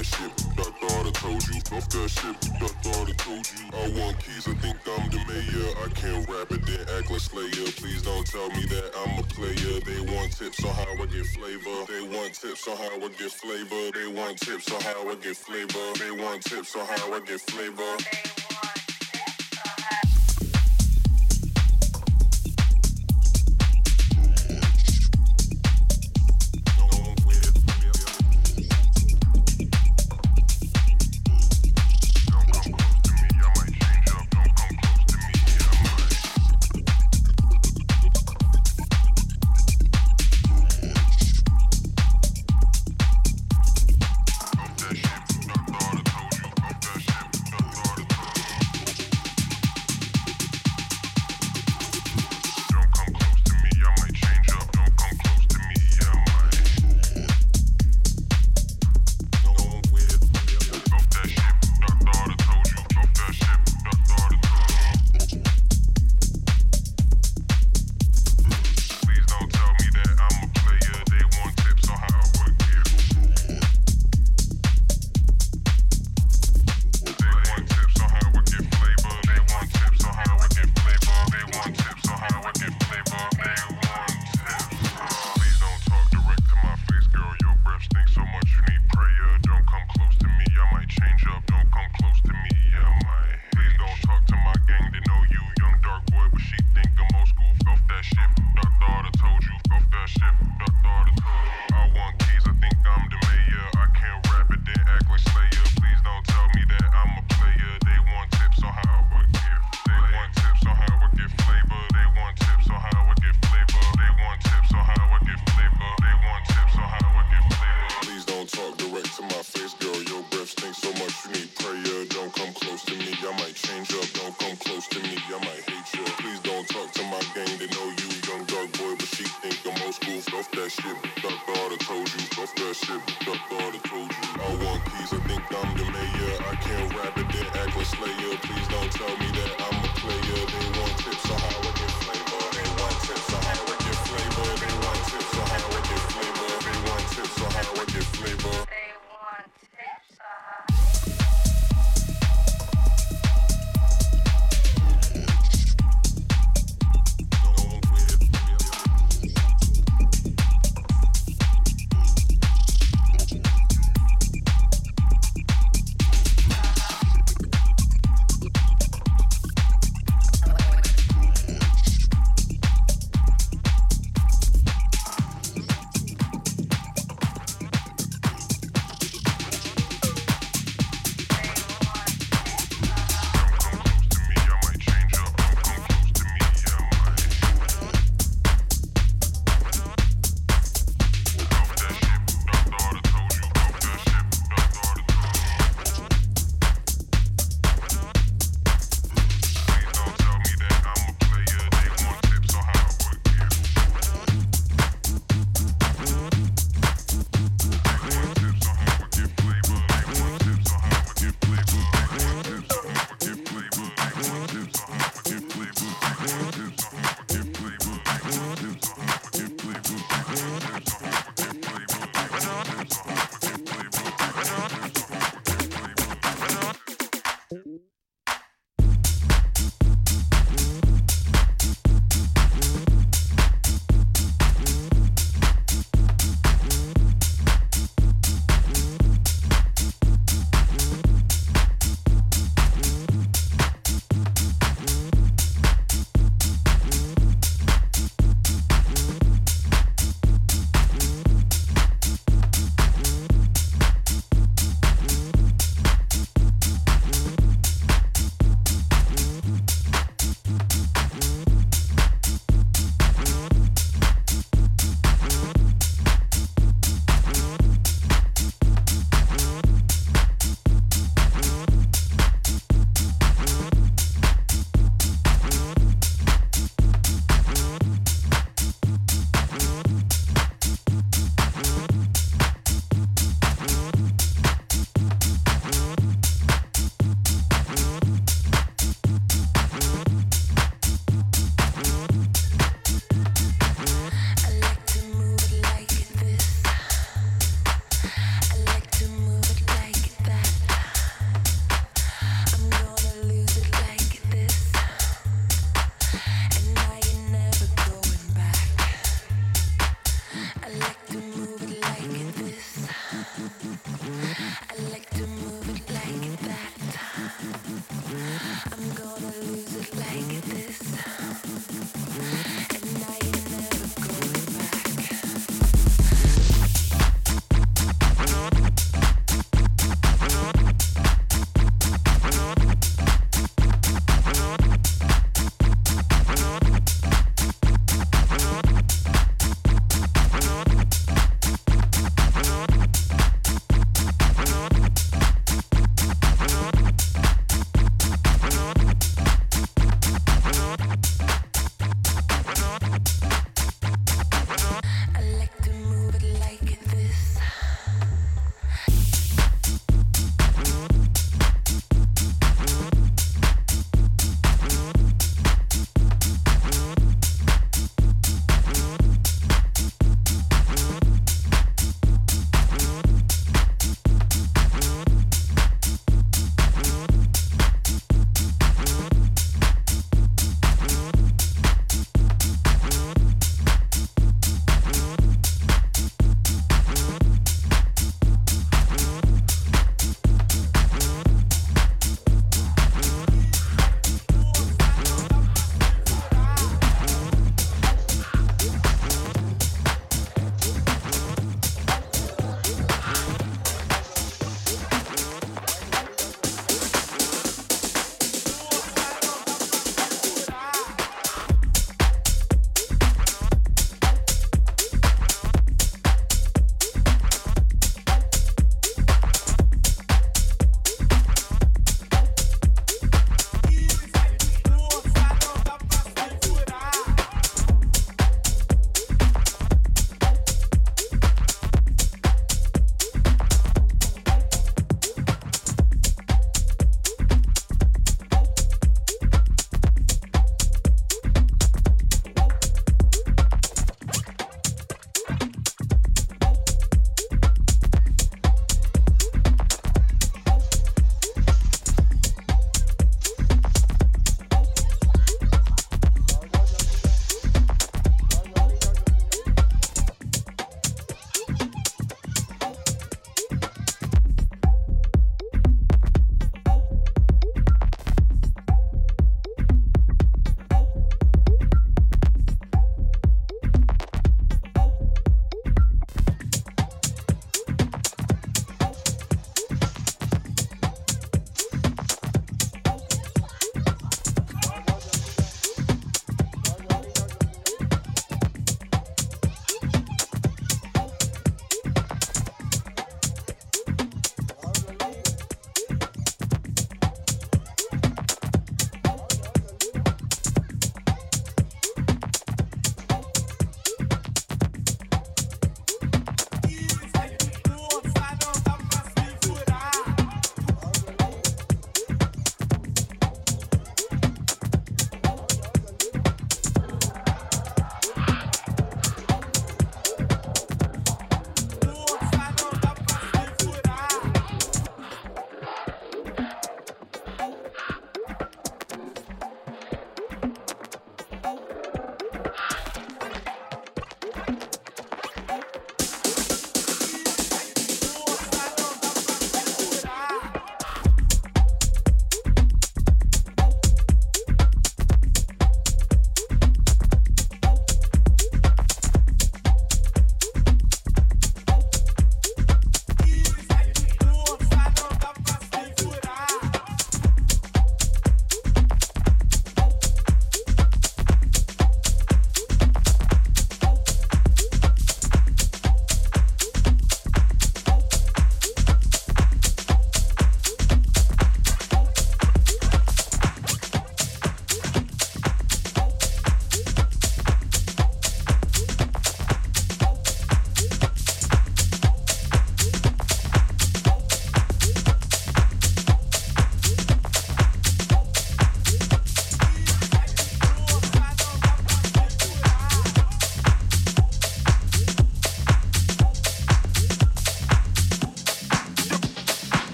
that shit, I thought I told you. Fluff that shit, I thought I told you. I want keys, I think I'm the mayor. I can't rap it, then act like Slayer. Please don't tell me that I'm a player. They want tips on how I get flavor. They want tips on how I get flavor. They want tips on how I get flavor. They want tips on how I get flavor.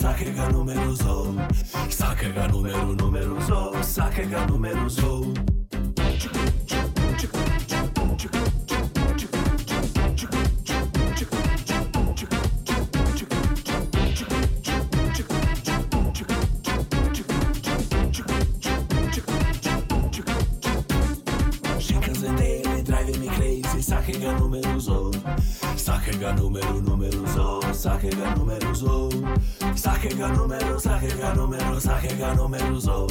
Número, saquega numeroso, saquega número numeroso, saquega numeroso. Saquega saquega número, saquega numeroso,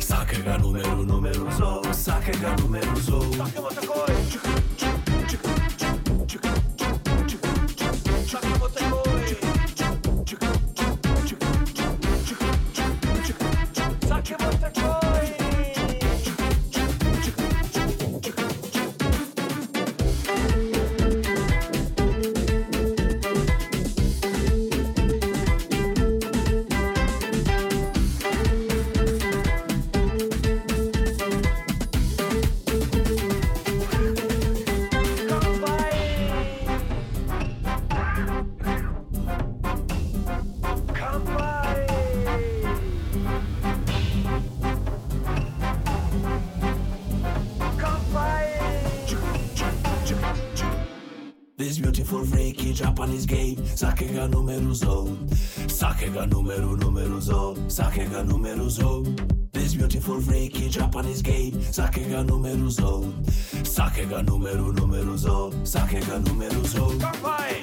saquega número numeroso, saquega numeroso. Saquega outra coisa. Sakega número zo. Sakega número número zo. Sakega número zo. This beautiful freaky Japanese game. Sakega número zo. Sakega número número zo. Sakega número zo. Papai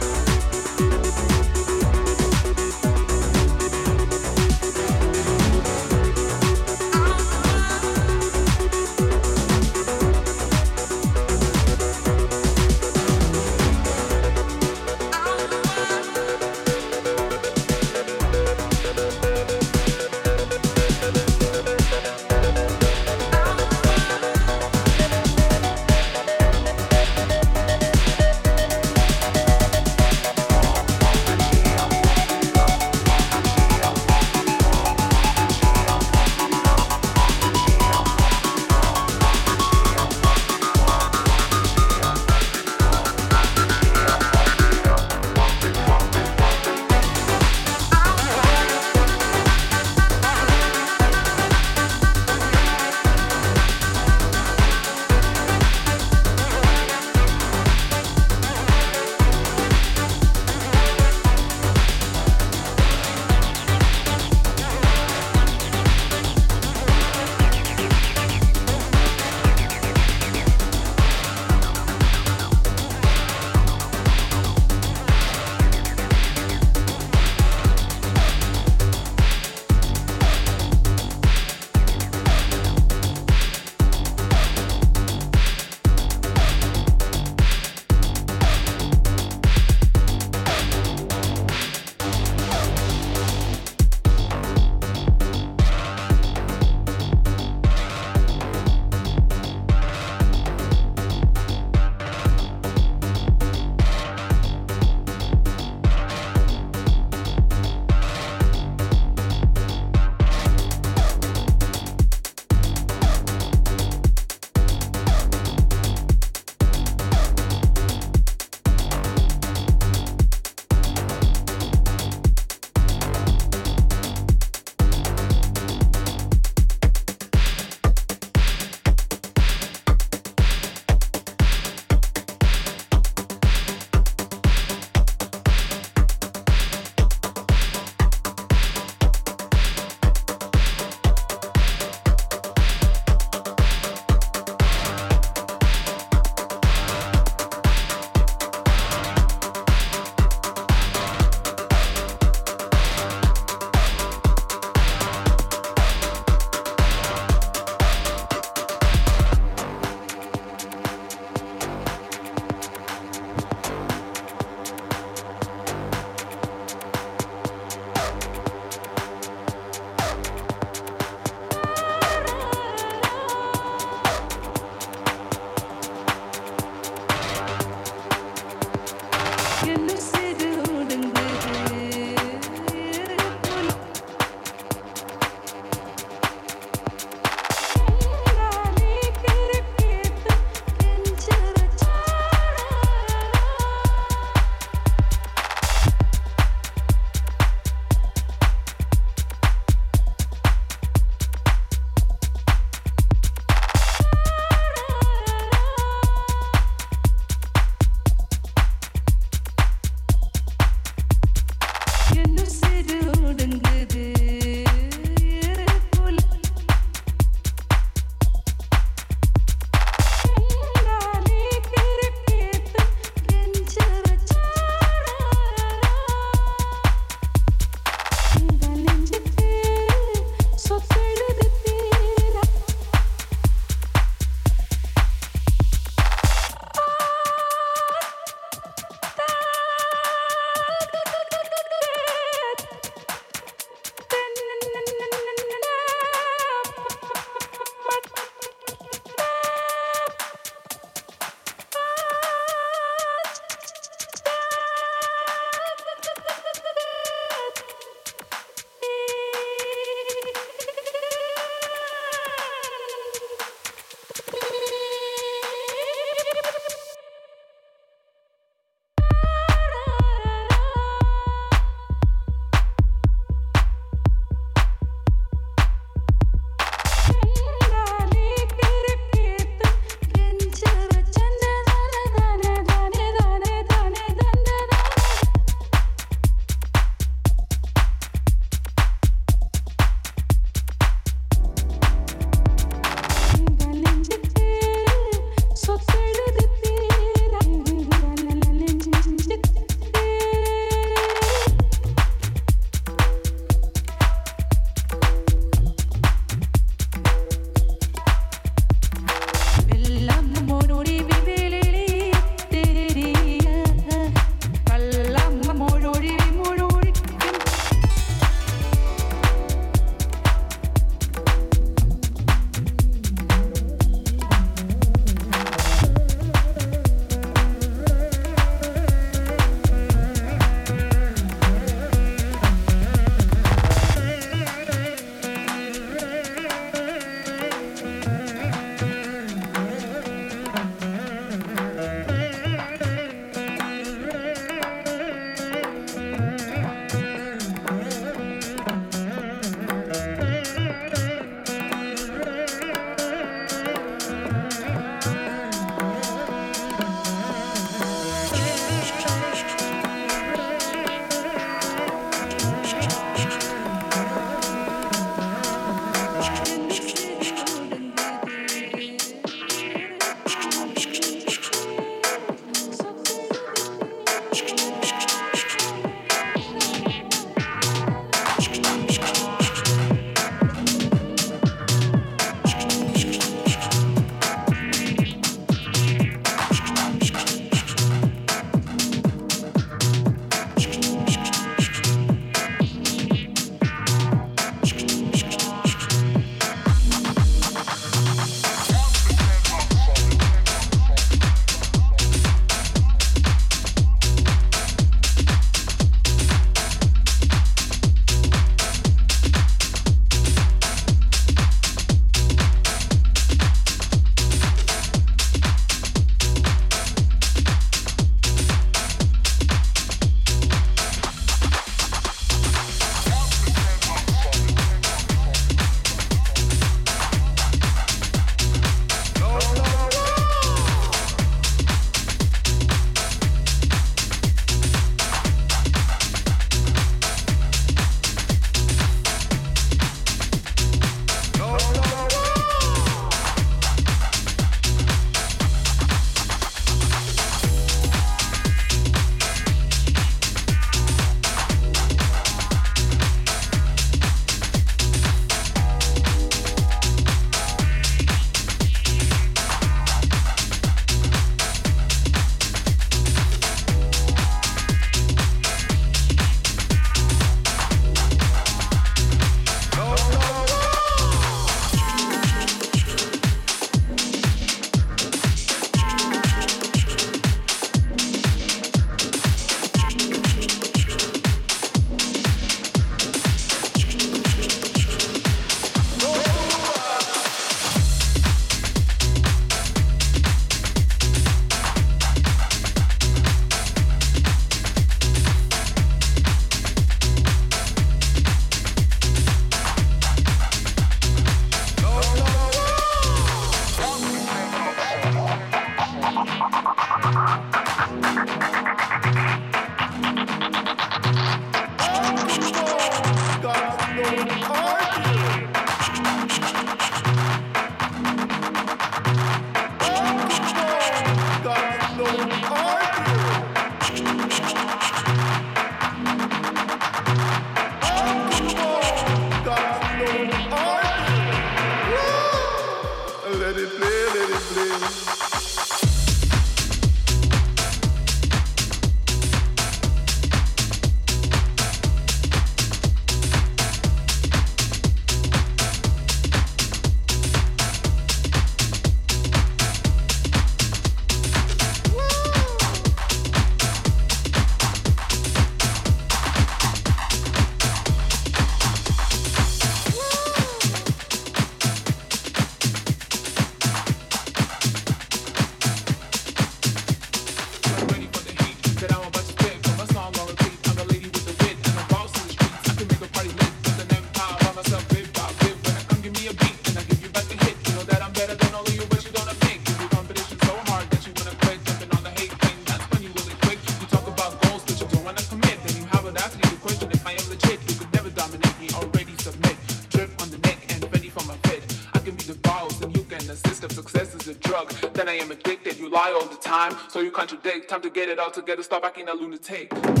time to get it all together, stop acting a lunatic.